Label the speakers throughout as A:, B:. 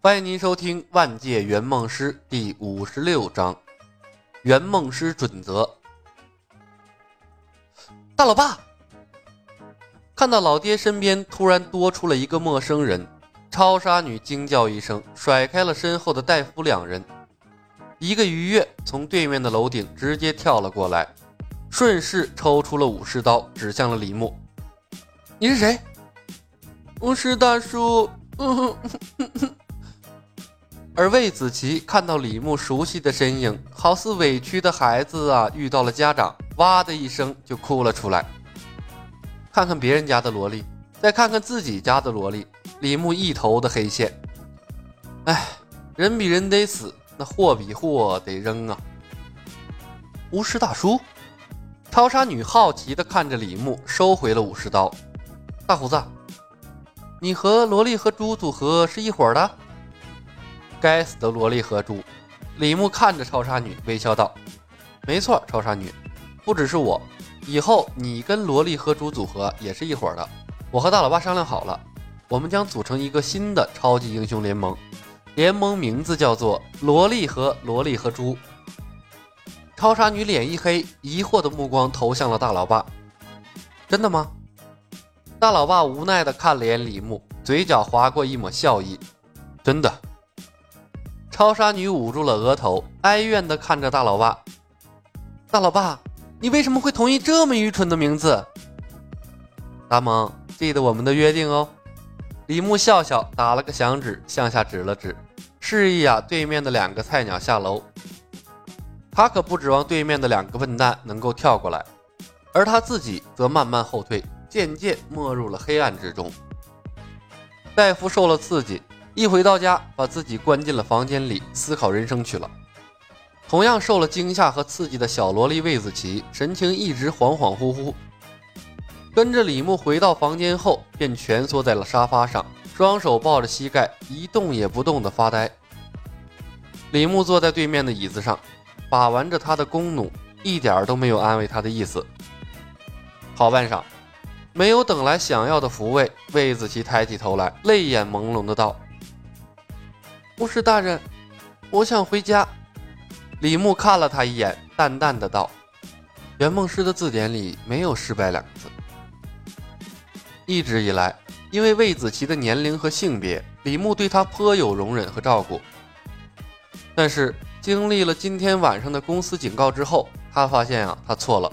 A: 欢迎您收听《万界圆梦师》第五十六章《圆梦师准则》。大老爸看到老爹身边突然多出了一个陌生人，超杀女惊叫一声，甩开了身后的戴夫两人，一个鱼跃从对面的楼顶直接跳了过来，顺势抽出了武士刀，指向了李牧。你是谁？
B: 我是大叔。
A: 而魏子琪看到李牧熟悉的身影，好似委屈的孩子啊，遇到了家长，哇的一声就哭了出来。看看别人家的萝莉，再看看自己家的萝莉，李牧一头的黑线。哎，人比人得死，那货比货得扔啊！巫师大叔，超杀女好奇的看着李牧，收回了武士刀。大胡子，你和萝莉和猪组合是一伙的？该死的萝莉和猪！李牧看着超杀女，微笑道：“没错，超杀女，不只是我，以后你跟萝莉和猪组合也是一伙的。我和大老爸商量好了，我们将组成一个新的超级英雄联盟，联盟名字叫做萝莉和萝莉和猪。”超杀女脸一黑，疑惑的目光投向了大老爸：“真的吗？”大老爸无奈的看了眼李牧，嘴角划过一抹笑意：“真的。”超杀女捂住了额头，哀怨地看着大老爸：“大老爸，你为什么会同意这么愚蠢的名字？”大萌，记得我们的约定哦。李牧笑笑，打了个响指，向下指了指，示意啊对面的两个菜鸟下楼。他可不指望对面的两个笨蛋能够跳过来，而他自己则慢慢后退，渐渐没入了黑暗之中。戴夫受了刺激。一回到家，把自己关进了房间里，思考人生去了。同样受了惊吓和刺激的小萝莉魏子琪，神情一直恍恍惚惚。跟着李牧回到房间后，便蜷缩在了沙发上，双手抱着膝盖，一动也不动的发呆。李牧坐在对面的椅子上，把玩着他的弓弩，一点都没有安慰他的意思。好半晌，没有等来想要的抚慰，魏子琪抬起头来，泪眼朦胧的道。
B: 巫师大人，我想回家。
A: 李牧看了他一眼，淡淡的道：“圆梦师的字典里没有失败两个字。”一直以来，因为魏子琪的年龄和性别，李牧对他颇有容忍和照顾。但是经历了今天晚上的公司警告之后，他发现啊，他错了。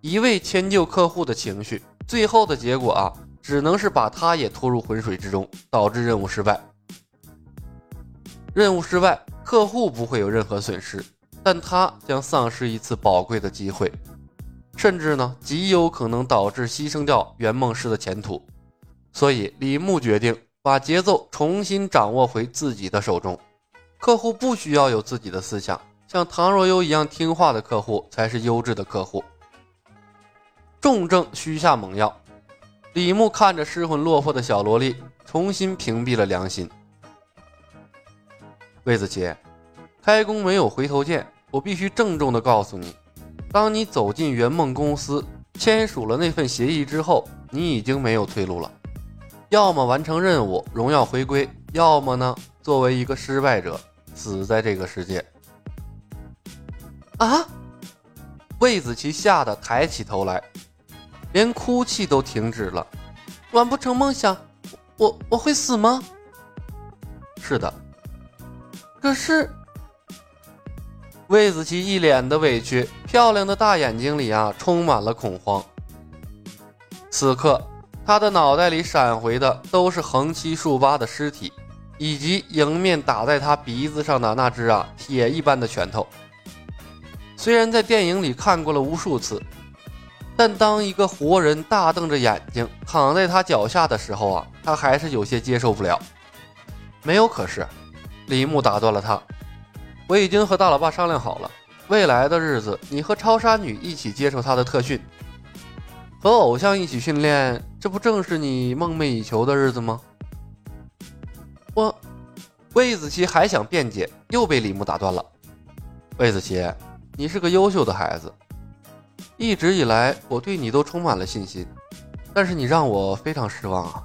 A: 一味迁就客户的情绪，最后的结果啊，只能是把他也拖入浑水之中，导致任务失败。任务失败，客户不会有任何损失，但他将丧失一次宝贵的机会，甚至呢，极有可能导致牺牲掉圆梦师的前途。所以，李牧决定把节奏重新掌握回自己的手中。客户不需要有自己的思想，像唐若悠一样听话的客户才是优质的客户。重症需下猛药。李牧看着失魂落魄的小萝莉，重新屏蔽了良心。魏子琪，开弓没有回头箭，我必须郑重地告诉你，当你走进圆梦公司，签署了那份协议之后，你已经没有退路了。要么完成任务，荣耀回归；要么呢，作为一个失败者，死在这个世界。
B: 啊！
A: 魏子琪吓得抬起头来，连哭泣都停止了。
B: 完不成梦想，我我会死吗？
A: 是的。
B: 可是，
A: 魏子琪一脸的委屈，漂亮的大眼睛里啊充满了恐慌。此刻，他的脑袋里闪回的都是横七竖八的尸体，以及迎面打在他鼻子上的那只啊铁一般的拳头。虽然在电影里看过了无数次，但当一个活人大瞪着眼睛躺在他脚下的时候啊，他还是有些接受不了。没有可是。李牧打断了他：“我已经和大老爸商量好了，未来的日子，你和超杀女一起接受他的特训，和偶像一起训练，这不正是你梦寐以求的日子吗？”
B: 我，
A: 魏子琪还想辩解，又被李牧打断了。魏子琪，你是个优秀的孩子，一直以来我对你都充满了信心，但是你让我非常失望啊！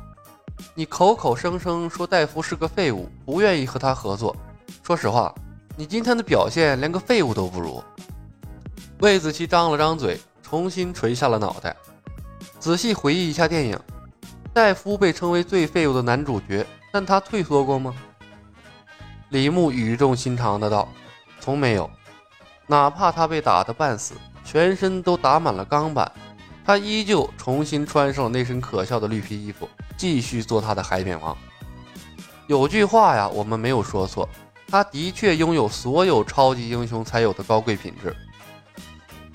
A: 你口口声声说戴夫是个废物，不愿意和他合作。说实话，你今天的表现连个废物都不如。魏子琪张了张嘴，重新垂下了脑袋，仔细回忆一下电影。戴夫被称为最废物的男主角，但他退缩过吗？李牧语重心长的道：“从没有，哪怕他被打得半死，全身都打满了钢板。”他依旧重新穿上了那身可笑的绿皮衣服，继续做他的海扁王。有句话呀，我们没有说错，他的确拥有所有超级英雄才有的高贵品质。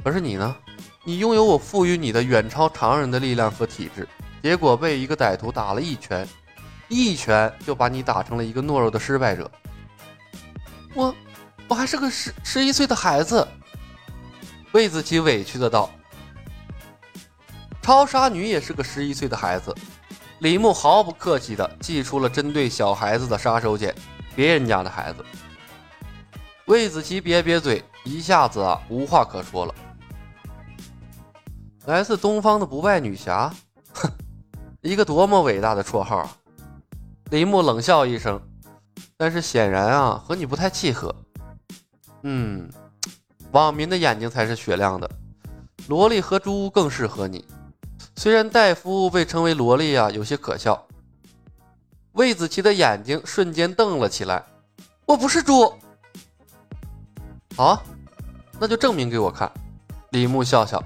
A: 可是你呢？你拥有我赋予你的远超常人的力量和体质，结果被一个歹徒打了一拳，一拳就把你打成了一个懦弱的失败者。我，我还是个十十一岁的孩子。魏子琪委屈的道。超杀女也是个十一岁的孩子，李牧毫不客气地祭出了针对小孩子的杀手锏，别人家的孩子。魏子琪瘪瘪嘴，一下子啊无话可说了。来自东方的不败女侠，哼，一个多么伟大的绰号啊！李牧冷笑一声，但是显然啊和你不太契合。嗯，网民的眼睛才是雪亮的，萝莉和猪更适合你。虽然戴夫被称为萝莉啊，有些可笑。魏子琪的眼睛瞬间瞪了起来。我不是猪。好，那就证明给我看。李牧笑笑。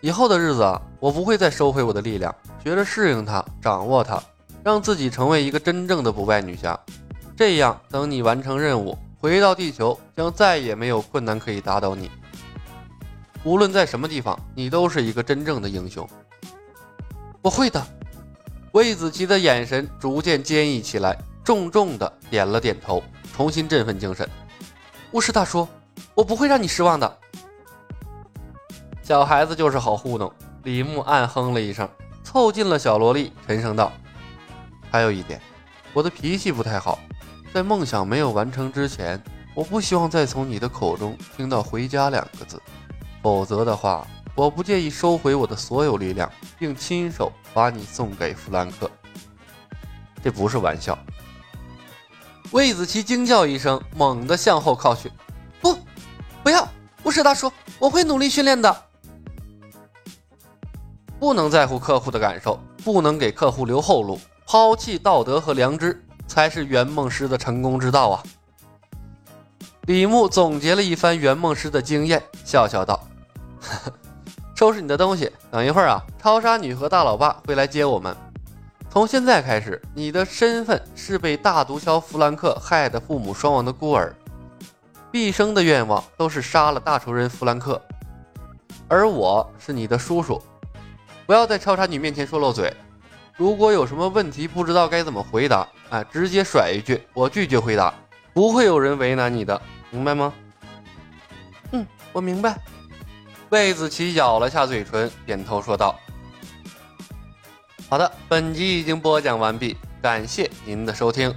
A: 以后的日子啊，我不会再收回我的力量，学着适应它，掌握它，让自己成为一个真正的不败女侠。这样，等你完成任务，回到地球，将再也没有困难可以打倒你。无论在什么地方，你都是一个真正的英雄。我会的。魏子琪的眼神逐渐坚毅起来，重重的点了点头，重新振奋精神。巫师大叔，我不会让你失望的。小孩子就是好糊弄。李牧暗哼了一声，凑近了小萝莉，沉声道：“还有一点，我的脾气不太好，在梦想没有完成之前，我不希望再从你的口中听到‘回家’两个字，否则的话。”我不介意收回我的所有力量，并亲手把你送给弗兰克。这不是玩笑。魏子琪惊叫一声，猛地向后靠去。不，不要！巫师大叔，我会努力训练的。不能在乎客户的感受，不能给客户留后路，抛弃道德和良知，才是圆梦师的成功之道啊！李牧总结了一番圆梦师的经验，笑笑道：“呵呵。”收拾你的东西，等一会儿啊，超杀女和大老爸会来接我们。从现在开始，你的身份是被大毒枭弗兰克害得父母双亡的孤儿，毕生的愿望都是杀了大仇人弗兰克。而我是你的叔叔，不要在超杀女面前说漏嘴。如果有什么问题不知道该怎么回答，哎，直接甩一句我拒绝回答，不会有人为难你的，明白吗？
B: 嗯，我明白。
A: 魏子琪咬了下嘴唇，点头说道：“好的，本集已经播讲完毕，感谢您的收听。”